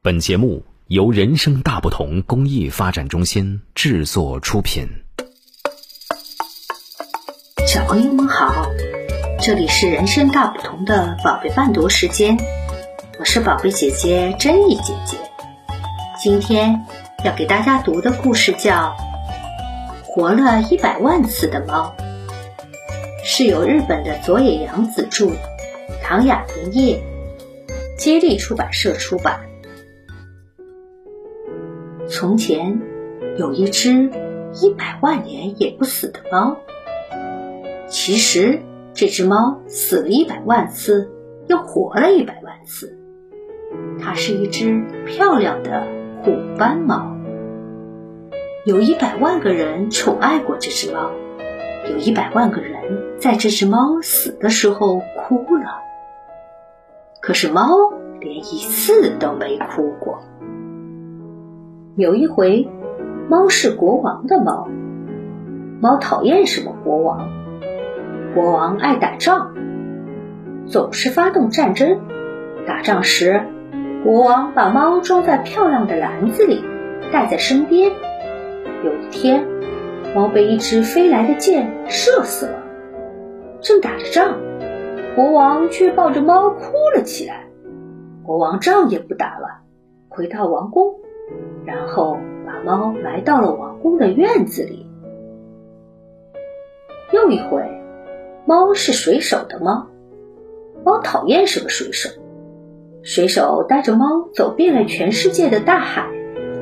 本节目由人生大不同公益发展中心制作出品。小朋友们好，这里是人生大不同的宝贝伴读时间，我是宝贝姐姐珍妮姐姐。今天要给大家读的故事叫《活了一百万次的猫》，是由日本的佐野洋子著，唐雅莹译，接力出版社出版。从前有一只一百万年也不死的猫。其实这只猫死了一百万次，又活了一百万次。它是一只漂亮的虎斑猫。有一百万个人宠爱过这只猫，有一百万个人在这只猫死的时候哭了。可是猫连一次都没哭过。有一回，猫是国王的猫。猫讨厌什么国王？国王爱打仗，总是发动战争。打仗时，国王把猫装在漂亮的篮子里，带在身边。有一天，猫被一支飞来的箭射死了。正打着仗，国王却抱着猫哭了起来。国王仗也不打了，回到王宫。然后把猫埋到了王宫的院子里。又一回，猫是水手的猫。猫讨厌什么水手？水手带着猫走遍了全世界的大海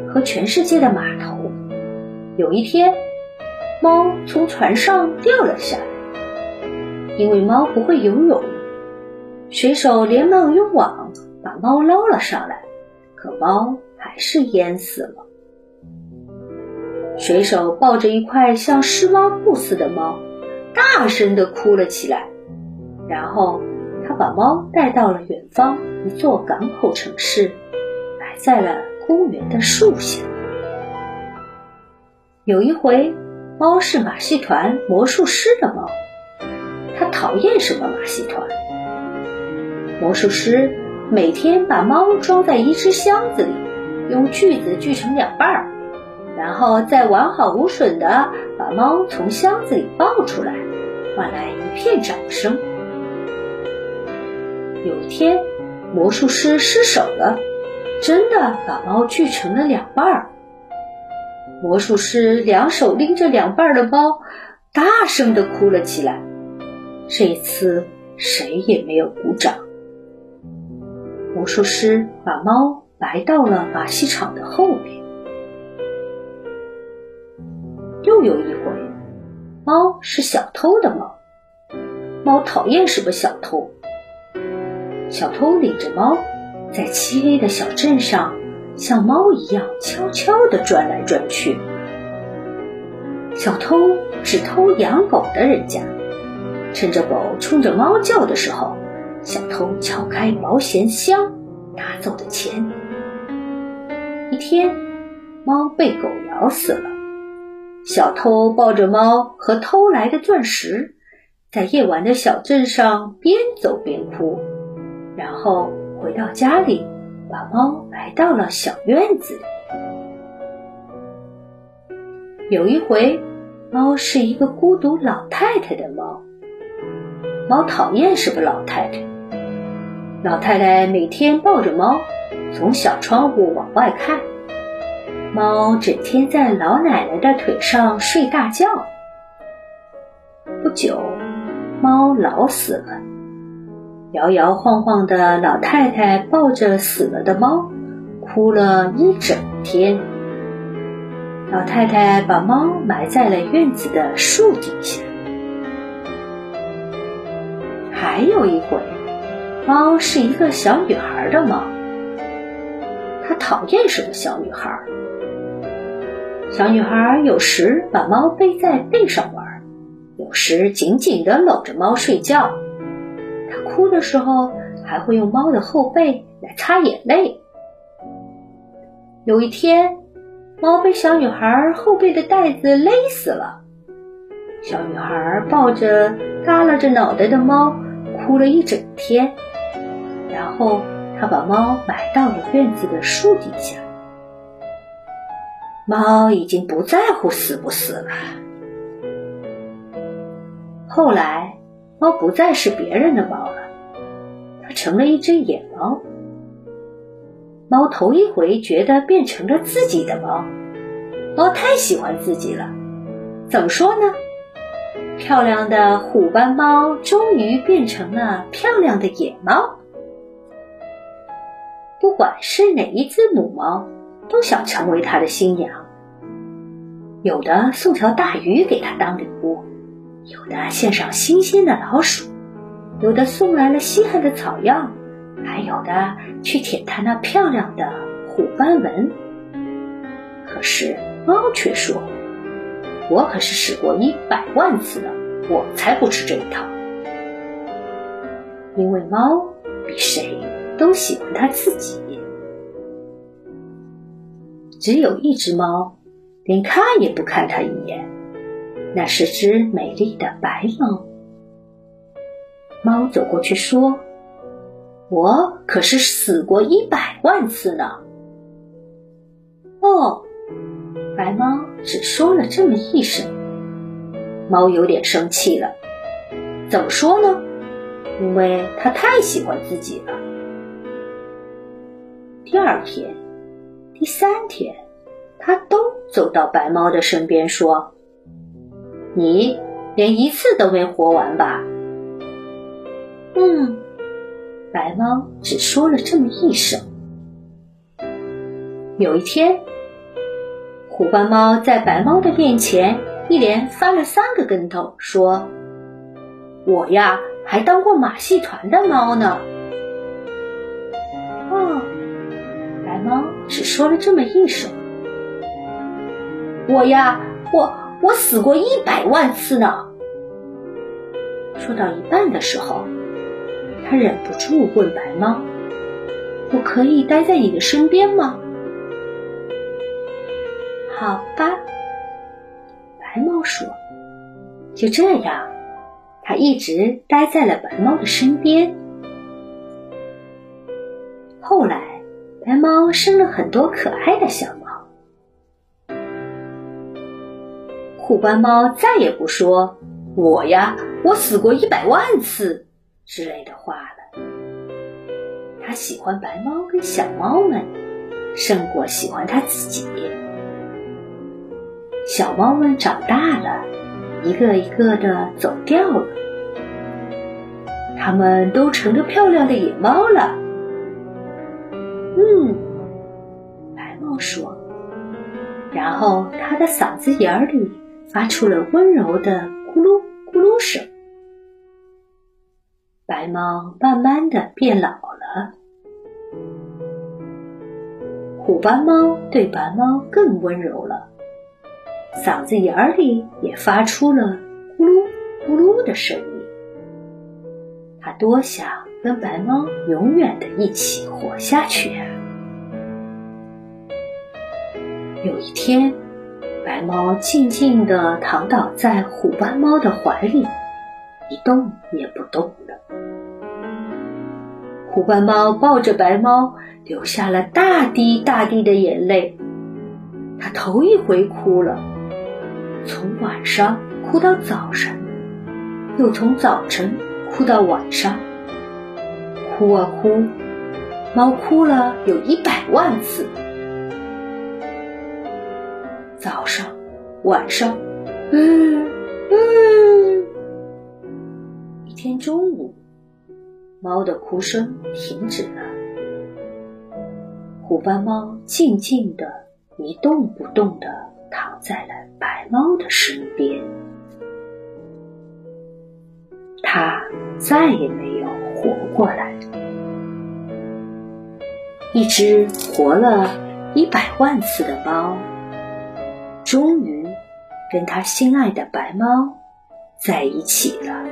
和全世界的码头。有一天，猫从船上掉了下来，因为猫不会游泳。水手连忙用网把猫捞了上来，可猫。还是淹死了。水手抱着一块像湿抹布似的猫，大声的哭了起来。然后他把猫带到了远方一座港口城市，埋在了公园的树下。有一回，猫是马戏团魔术师的猫，它讨厌什么马戏团？魔术师每天把猫装在一只箱子里。用锯子锯成两半儿，然后再完好无损的把猫从箱子里抱出来，换来一片掌声。有一天，魔术师失手了，真的把猫锯成了两半儿。魔术师两手拎着两半的猫，大声的哭了起来。这一次谁也没有鼓掌。魔术师把猫。来到了马戏场的后面。又有一回，猫是小偷的猫。猫讨厌什么小偷？小偷领着猫，在漆黑的小镇上，像猫一样悄悄地转来转去。小偷只偷养狗的人家，趁着狗冲着猫叫的时候，小偷撬开保险箱，拿走的钱。一天，猫被狗咬死了。小偷抱着猫和偷来的钻石，在夜晚的小镇上边走边哭，然后回到家里，把猫埋到了小院子里。有一回，猫是一个孤独老太太的猫。猫讨厌什么老太太？老太太每天抱着猫。从小窗户往外看，猫整天在老奶奶的腿上睡大觉。不久，猫老死了，摇摇晃晃的老太太抱着死了的猫，哭了一整天。老太太把猫埋在了院子的树底下。还有一回，猫是一个小女孩的猫。他讨厌什么小女孩？小女孩有时把猫背在背上玩，有时紧紧地搂着猫睡觉。她哭的时候还会用猫的后背来擦眼泪。有一天，猫被小女孩后背的带子勒死了。小女孩抱着耷拉着脑袋的猫，哭了一整天，然后。他把猫埋到了院子的树底下。猫已经不在乎死不死了。后来，猫不再是别人的猫了，它成了一只野猫。猫头一回觉得变成了自己的猫，猫太喜欢自己了。怎么说呢？漂亮的虎斑猫终于变成了漂亮的野猫。不管是哪一只母猫，都想成为它的新娘。有的送条大鱼给它当礼物。有的献上新鲜的老鼠，有的送来了稀罕的草药，还有的去舔它那漂亮的虎斑纹。可是猫却说：“我可是试过一百万次了，我才不吃这一套。”因为猫比谁都喜欢它自己。只有一只猫，连看也不看它一眼。那是只美丽的白猫。猫走过去说：“我可是死过一百万次呢。”哦，白猫只说了这么一声。猫有点生气了。怎么说呢？因为它太喜欢自己了。第二天、第三天，他都走到白猫的身边说。你连一次都没活完吧？嗯，白猫只说了这么一声。有一天，虎斑猫在白猫的面前一连翻了三个跟头，说：“我呀，还当过马戏团的猫呢。”只说了这么一首。我呀，我。我死过一百万次呢。说到一半的时候，他忍不住问白猫：“我可以待在你的身边吗？”“好吧。”白猫说。就这样，他一直待在了白猫的身边。后来，白猫生了很多可爱的小猫。虎斑猫再也不说“我呀，我死过一百万次”之类的话了。它喜欢白猫跟小猫们，胜过喜欢它自己。小猫们长大了，一个一个的走掉了，它们都成了漂亮的野猫了。嗯，白猫说，然后它的嗓子眼里。发出了温柔的咕噜咕噜声。白猫慢慢的变老了，虎斑猫对白猫更温柔了，嗓子眼里也发出了咕噜咕噜的声音。它多想跟白猫永远的一起活下去啊！有一天。白猫静静地躺倒在虎斑猫的怀里，一动也不动了。虎斑猫抱着白猫，流下了大滴大滴的眼泪。它头一回哭了，从晚上哭到早晨，又从早晨哭到晚上，哭啊哭，猫哭了有一百万次。早上，晚上，嗯嗯。一天中午，猫的哭声停止了。虎斑猫静静的一动不动的躺在了白猫的身边。它再也没有活过来。一只活了一百万次的猫。终于，跟他心爱的白猫在一起了。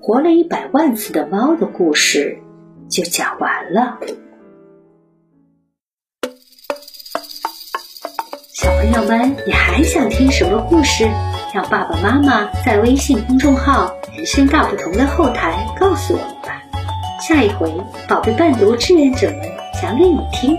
活了一百万次的猫的故事就讲完了。小朋友们，你还想听什么故事？让爸爸妈妈在微信公众号“人生大不同”的后台告诉我们吧。下一回宝贝伴读志愿者们讲给你听。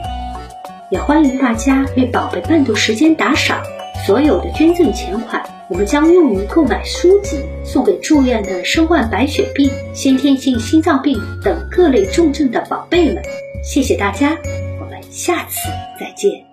也欢迎大家为宝贝伴读时间打赏，所有的捐赠钱款我们将用于购买书籍，送给住院的身患白血病、先天性心脏病等各类重症的宝贝们。谢谢大家，我们下次再见。